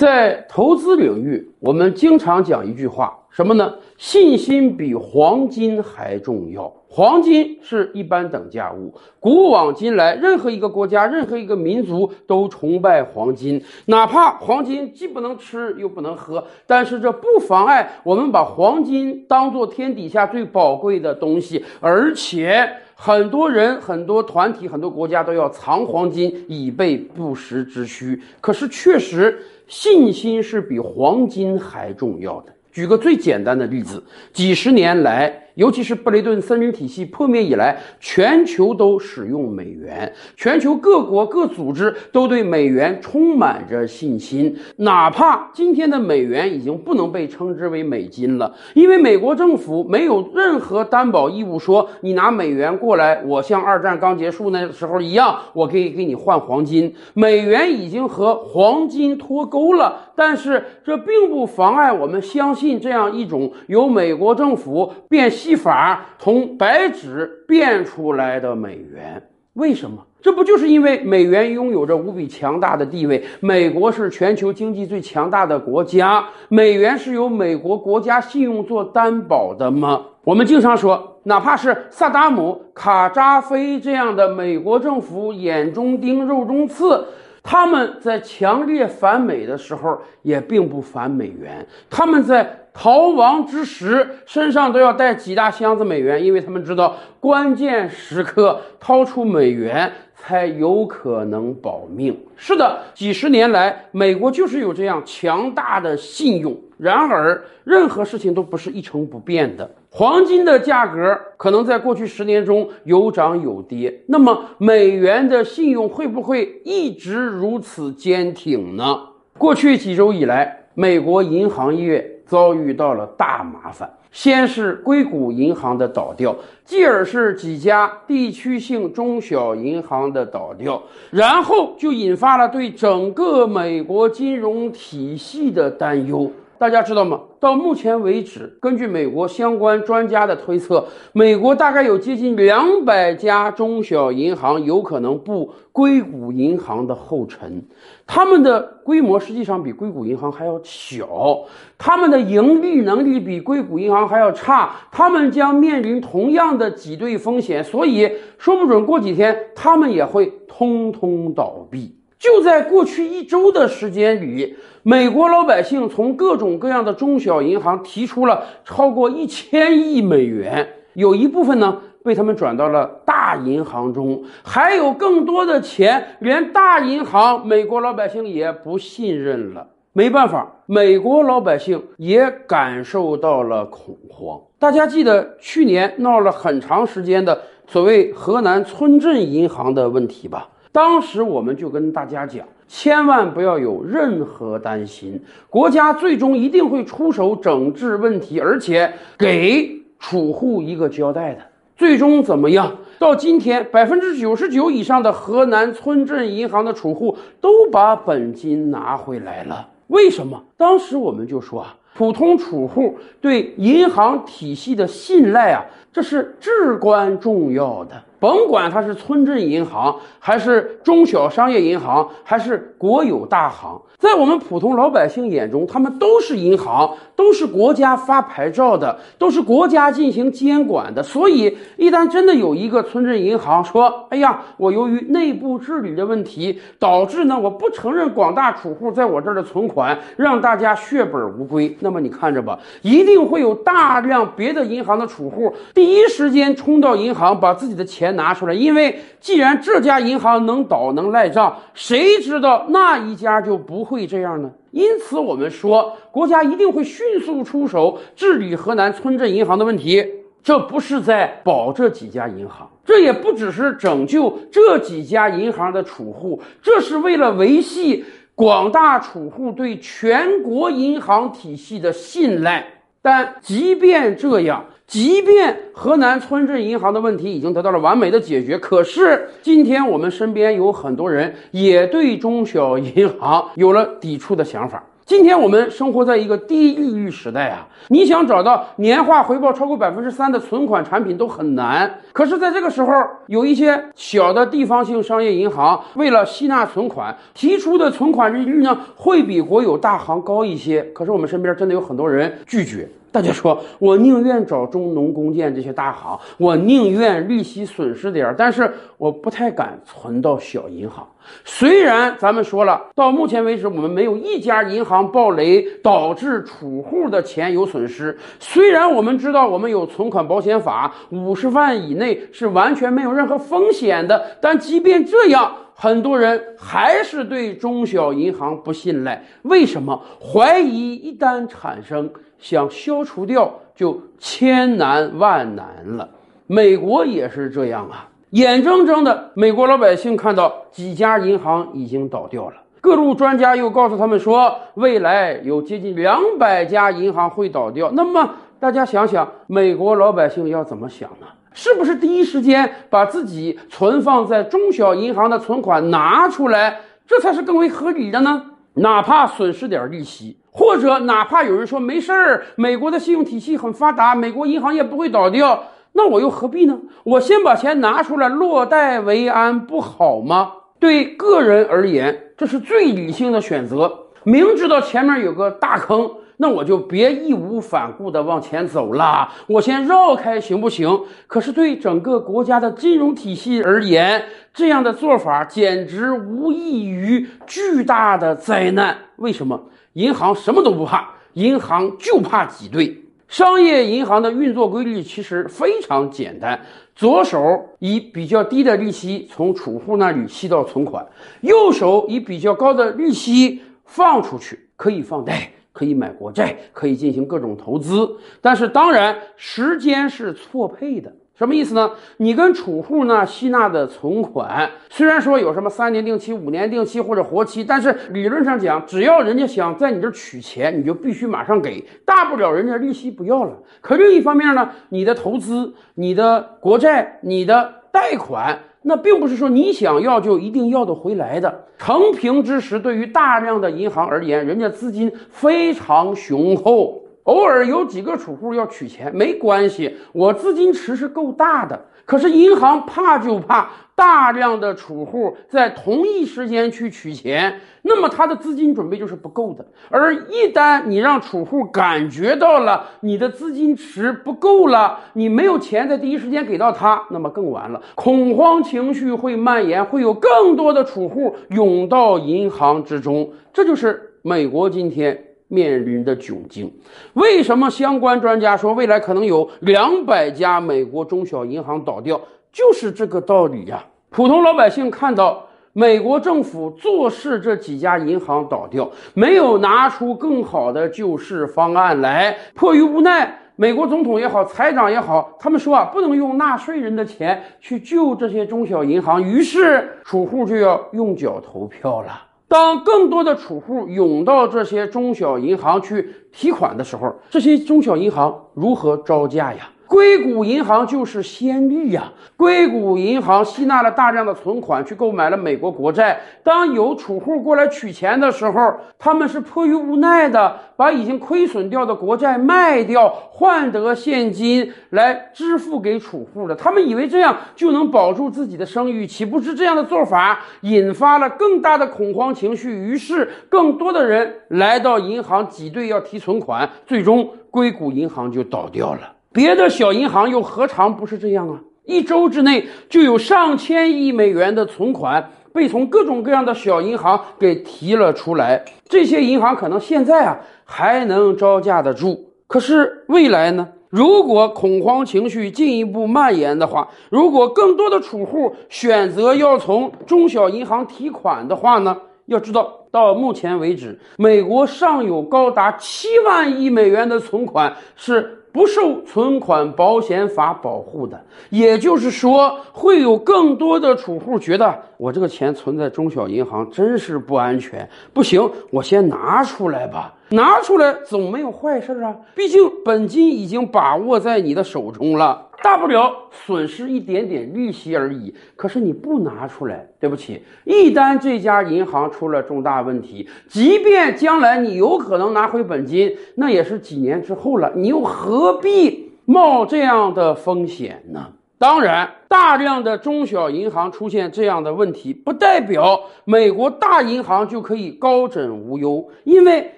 在投资领域，我们经常讲一句话，什么呢？信心比黄金还重要。黄金是一般等价物，古往今来，任何一个国家、任何一个民族都崇拜黄金，哪怕黄金既不能吃又不能喝，但是这不妨碍我们把黄金当做天底下最宝贵的东西，而且很多人、很多团体、很多国家都要藏黄金以备不时之需。可是，确实，信心是比黄金还重要的。举个最简单的例子，几十年来。尤其是布雷顿森林体系破灭以来，全球都使用美元，全球各国各组织都对美元充满着信心。哪怕今天的美元已经不能被称之为美金了，因为美国政府没有任何担保义务，说你拿美元过来，我像二战刚结束那时候一样，我可以给你换黄金。美元已经和黄金脱钩了，但是这并不妨碍我们相信这样一种由美国政府变戏。法从白纸变出来的美元，为什么？这不就是因为美元拥有着无比强大的地位？美国是全球经济最强大的国家，美元是由美国国家信用做担保的吗？我们经常说，哪怕是萨达姆、卡扎菲这样的美国政府眼中钉、肉中刺。他们在强烈反美的时候，也并不反美元。他们在逃亡之时，身上都要带几大箱子美元，因为他们知道关键时刻掏出美元才有可能保命。是的，几十年来，美国就是有这样强大的信用。然而，任何事情都不是一成不变的。黄金的价格可能在过去十年中有涨有跌，那么美元的信用会不会一直如此坚挺呢？过去几周以来，美国银行业遭遇到了大麻烦。先是硅谷银行的倒掉，继而是几家地区性中小银行的倒掉，然后就引发了对整个美国金融体系的担忧。大家知道吗？到目前为止，根据美国相关专家的推测，美国大概有接近两百家中小银行有可能步硅谷银行的后尘。他们的规模实际上比硅谷银行还要小，他们的盈利能力比硅谷银行还要差，他们将面临同样的挤兑风险，所以说不准过几天他们也会通通倒闭。就在过去一周的时间里，美国老百姓从各种各样的中小银行提出了超过一千亿美元，有一部分呢被他们转到了大银行中，还有更多的钱连大银行美国老百姓也不信任了。没办法，美国老百姓也感受到了恐慌。大家记得去年闹了很长时间的所谓河南村镇银行的问题吧？当时我们就跟大家讲，千万不要有任何担心，国家最终一定会出手整治问题，而且给储户一个交代的。最终怎么样？到今天，百分之九十九以上的河南村镇银行的储户都把本金拿回来了。为什么？当时我们就说啊，普通储户对银行体系的信赖啊，这是至关重要的。甭管它是村镇银行，还是中小商业银行，还是国有大行，在我们普通老百姓眼中，他们都是银行，都是国家发牌照的，都是国家进行监管的。所以，一旦真的有一个村镇银行说：“哎呀，我由于内部治理的问题，导致呢我不承认广大储户在我这儿的存款，让大家血本无归。”那么你看着吧，一定会有大量别的银行的储户第一时间冲到银行，把自己的钱。拿出来，因为既然这家银行能倒能赖账，谁知道那一家就不会这样呢？因此，我们说国家一定会迅速出手治理河南村镇银行的问题。这不是在保这几家银行，这也不只是拯救这几家银行的储户，这是为了维系广大储户对全国银行体系的信赖。但即便这样。即便河南村镇银行的问题已经得到了完美的解决，可是今天我们身边有很多人也对中小银行有了抵触的想法。今天我们生活在一个低利率时代啊，你想找到年化回报超过百分之三的存款产品都很难。可是，在这个时候，有一些小的地方性商业银行为了吸纳存款，提出的存款利率呢，会比国有大行高一些。可是，我们身边真的有很多人拒绝。大家说，我宁愿找中农工建这些大行，我宁愿利息损失点儿，但是我不太敢存到小银行。虽然咱们说了，到目前为止我们没有一家银行暴雷导致储户的钱有损失。虽然我们知道我们有存款保险法，五十万以内是完全没有任何风险的，但即便这样，很多人还是对中小银行不信赖。为什么？怀疑一旦产生。想消除掉就千难万难了，美国也是这样啊，眼睁睁的美国老百姓看到几家银行已经倒掉了，各路专家又告诉他们说，未来有接近两百家银行会倒掉。那么大家想想，美国老百姓要怎么想呢？是不是第一时间把自己存放在中小银行的存款拿出来，这才是更为合理的呢？哪怕损失点利息。或者哪怕有人说没事儿，美国的信用体系很发达，美国银行业不会倒掉，那我又何必呢？我先把钱拿出来，落袋为安，不好吗？对个人而言，这是最理性的选择。明知道前面有个大坑，那我就别义无反顾地往前走了，我先绕开行不行？可是对整个国家的金融体系而言，这样的做法简直无异于巨大的灾难。为什么？银行什么都不怕，银行就怕挤兑。商业银行的运作规律其实非常简单：左手以比较低的利息从储户那里吸到存款，右手以比较高的利息放出去，可以放贷，可以买国债，可以进行各种投资。但是当然，时间是错配的。什么意思呢？你跟储户呢吸纳的存款，虽然说有什么三年定期、五年定期或者活期，但是理论上讲，只要人家想在你这取钱，你就必须马上给，大不了人家利息不要了。可另一方面呢，你的投资、你的国债、你的贷款，那并不是说你想要就一定要得回来的。成平之时，对于大量的银行而言，人家资金非常雄厚。偶尔有几个储户要取钱没关系，我资金池是够大的。可是银行怕就怕大量的储户在同一时间去取钱，那么他的资金准备就是不够的。而一旦你让储户感觉到了你的资金池不够了，你没有钱在第一时间给到他，那么更完了，恐慌情绪会蔓延，会有更多的储户涌到银行之中。这就是美国今天。面临的窘境，为什么相关专家说未来可能有两百家美国中小银行倒掉？就是这个道理呀。普通老百姓看到美国政府做事，这几家银行倒掉，没有拿出更好的救市方案来，迫于无奈，美国总统也好，财长也好，他们说啊，不能用纳税人的钱去救这些中小银行，于是储户就要用脚投票了。当更多的储户涌到这些中小银行去提款的时候，这些中小银行如何招架呀？硅谷银行就是先例呀！硅谷银行吸纳了大量的存款，去购买了美国国债。当有储户过来取钱的时候，他们是迫于无奈的，把已经亏损掉的国债卖掉，换得现金来支付给储户的。他们以为这样就能保住自己的声誉，岂不知这样的做法引发了更大的恐慌情绪，于是更多的人来到银行挤兑要提存款，最终硅谷银行就倒掉了。别的小银行又何尝不是这样啊？一周之内就有上千亿美元的存款被从各种各样的小银行给提了出来。这些银行可能现在啊还能招架得住，可是未来呢？如果恐慌情绪进一步蔓延的话，如果更多的储户选择要从中小银行提款的话呢？要知道，到目前为止，美国尚有高达七万亿美元的存款是。不受存款保险法保护的，也就是说，会有更多的储户觉得我这个钱存在中小银行真是不安全，不行，我先拿出来吧。拿出来总没有坏事啊。毕竟本金已经把握在你的手中了，大不了损失一点点利息而已。可是你不拿出来，对不起，一旦这家银行出了重大问题，即便将来你有可能拿回本金，那也是几年之后了，你又何必冒这样的风险呢？当然，大量的中小银行出现这样的问题，不代表美国大银行就可以高枕无忧，因为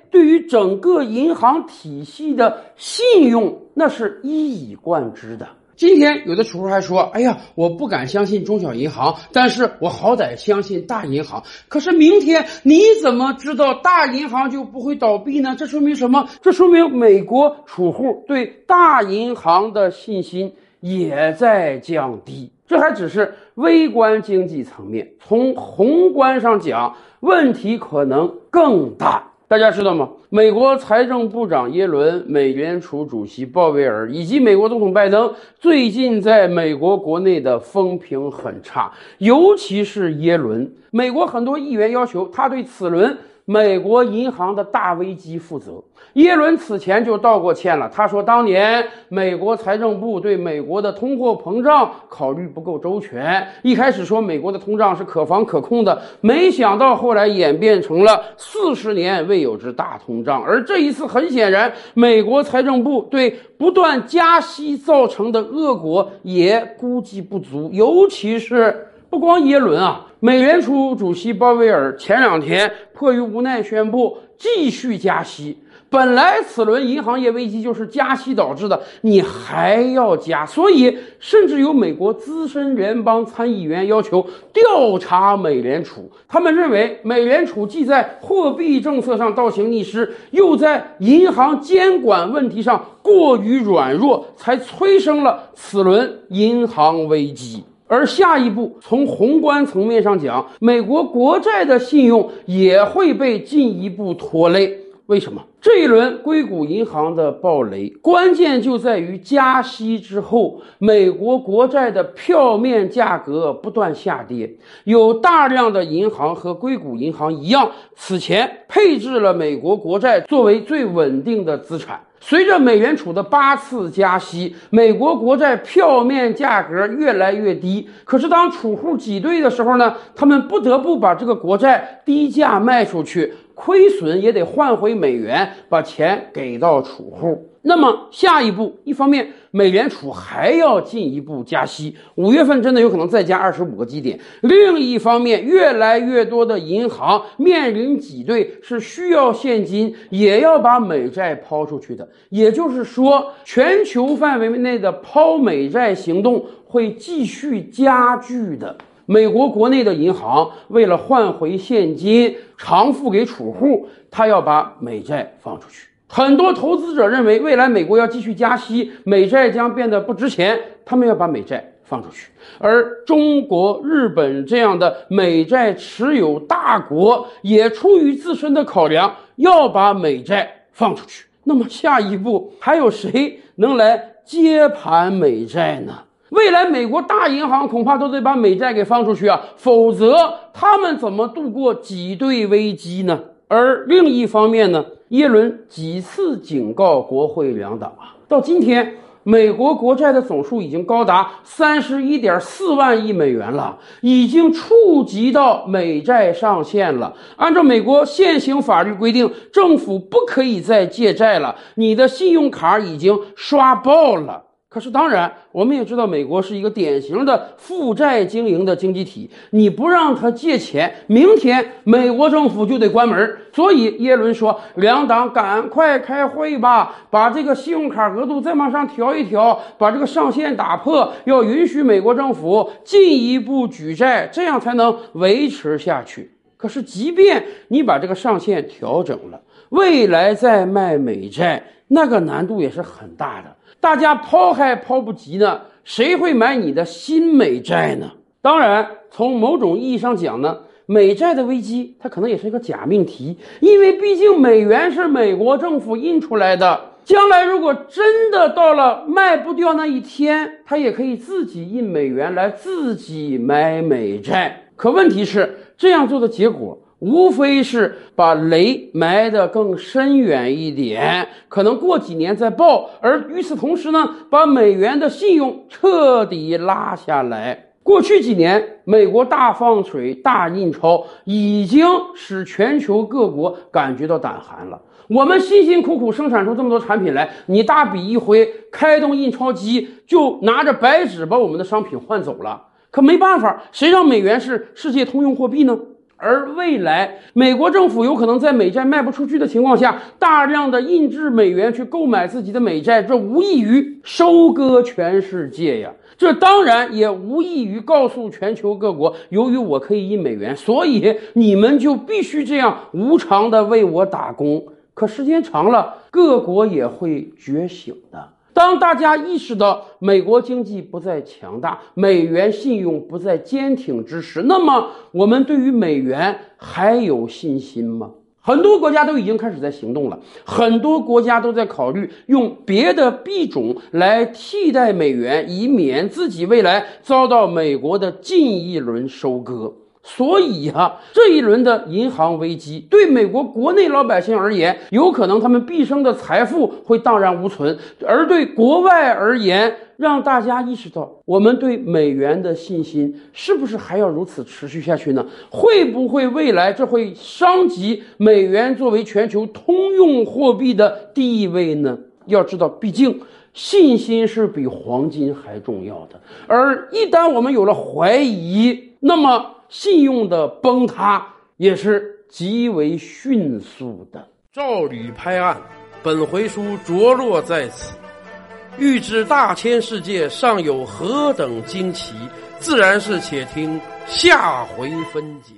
对于整个银行体系的信用，那是一以贯之的。今天有的储户还说：“哎呀，我不敢相信中小银行，但是我好歹相信大银行。可是明天你怎么知道大银行就不会倒闭呢？这说明什么？这说明美国储户对大银行的信心。”也在降低，这还只是微观经济层面。从宏观上讲，问题可能更大。大家知道吗？美国财政部长耶伦、美联储主席鲍威尔以及美国总统拜登最近在美国国内的风评很差，尤其是耶伦。美国很多议员要求他对此轮。美国银行的大危机负责，耶伦此前就道过歉了。他说，当年美国财政部对美国的通货膨胀考虑不够周全，一开始说美国的通胀是可防可控的，没想到后来演变成了四十年未有之大通胀。而这一次，很显然，美国财政部对不断加息造成的恶果也估计不足，尤其是。不光耶伦啊，美联储主席鲍威尔前两天迫于无奈宣布继续加息。本来此轮银行业危机就是加息导致的，你还要加，所以甚至有美国资深联邦参议员要求调查美联储。他们认为美联储既在货币政策上倒行逆施，又在银行监管问题上过于软弱，才催生了此轮银行危机。而下一步，从宏观层面上讲，美国国债的信用也会被进一步拖累。为什么？这一轮硅谷银行的暴雷，关键就在于加息之后，美国国债的票面价格不断下跌。有大量的银行和硅谷银行一样，此前配置了美国国债作为最稳定的资产。随着美联储的八次加息，美国国债票面价格越来越低。可是当储户挤兑的时候呢，他们不得不把这个国债低价卖出去。亏损也得换回美元，把钱给到储户。那么下一步，一方面美联储还要进一步加息，五月份真的有可能再加二十五个基点；另一方面，越来越多的银行面临挤兑，是需要现金，也要把美债抛出去的。也就是说，全球范围内的抛美债行动会继续加剧的。美国国内的银行为了换回现金偿付给储户，他要把美债放出去。很多投资者认为，未来美国要继续加息，美债将变得不值钱，他们要把美债放出去。而中国、日本这样的美债持有大国，也出于自身的考量，要把美债放出去。那么下一步还有谁能来接盘美债呢？未来美国大银行恐怕都得把美债给放出去啊，否则他们怎么度过挤兑危机呢？而另一方面呢，耶伦几次警告国会两党啊，到今天美国国债的总数已经高达三十一点四万亿美元了，已经触及到美债上限了。按照美国现行法律规定，政府不可以再借债了，你的信用卡已经刷爆了。可是，当然，我们也知道，美国是一个典型的负债经营的经济体。你不让他借钱，明天美国政府就得关门。所以，耶伦说：“两党赶快开会吧，把这个信用卡额度再往上调一调，把这个上限打破，要允许美国政府进一步举债，这样才能维持下去。”可是，即便你把这个上限调整了，未来再卖美债，那个难度也是很大的。大家抛还抛不及呢，谁会买你的新美债呢？当然，从某种意义上讲呢，美债的危机它可能也是一个假命题，因为毕竟美元是美国政府印出来的，将来如果真的到了卖不掉那一天，它也可以自己印美元来自己买美债。可问题是，这样做的结果无非是把雷埋得更深远一点，可能过几年再爆。而与此同时呢，把美元的信用彻底拉下来。过去几年，美国大放水、大印钞，已经使全球各国感觉到胆寒了。我们辛辛苦苦生产出这么多产品来，你大笔一挥，开动印钞机，就拿着白纸把我们的商品换走了。可没办法，谁让美元是世界通用货币呢？而未来，美国政府有可能在美债卖不出去的情况下，大量的印制美元去购买自己的美债，这无异于收割全世界呀！这当然也无异于告诉全球各国，由于我可以印美元，所以你们就必须这样无偿的为我打工。可时间长了，各国也会觉醒的。当大家意识到美国经济不再强大，美元信用不再坚挺之时，那么我们对于美元还有信心吗？很多国家都已经开始在行动了，很多国家都在考虑用别的币种来替代美元，以免自己未来遭到美国的近一轮收割。所以呀，这一轮的银行危机对美国国内老百姓而言，有可能他们毕生的财富会荡然无存；而对国外而言，让大家意识到我们对美元的信心是不是还要如此持续下去呢？会不会未来这会伤及美元作为全球通用货币的地位呢？要知道，毕竟信心是比黄金还重要的。而一旦我们有了怀疑，那么。信用的崩塌也是极为迅速的。照吕拍案，本回书着落在此。欲知大千世界尚有何等惊奇，自然是且听下回分解。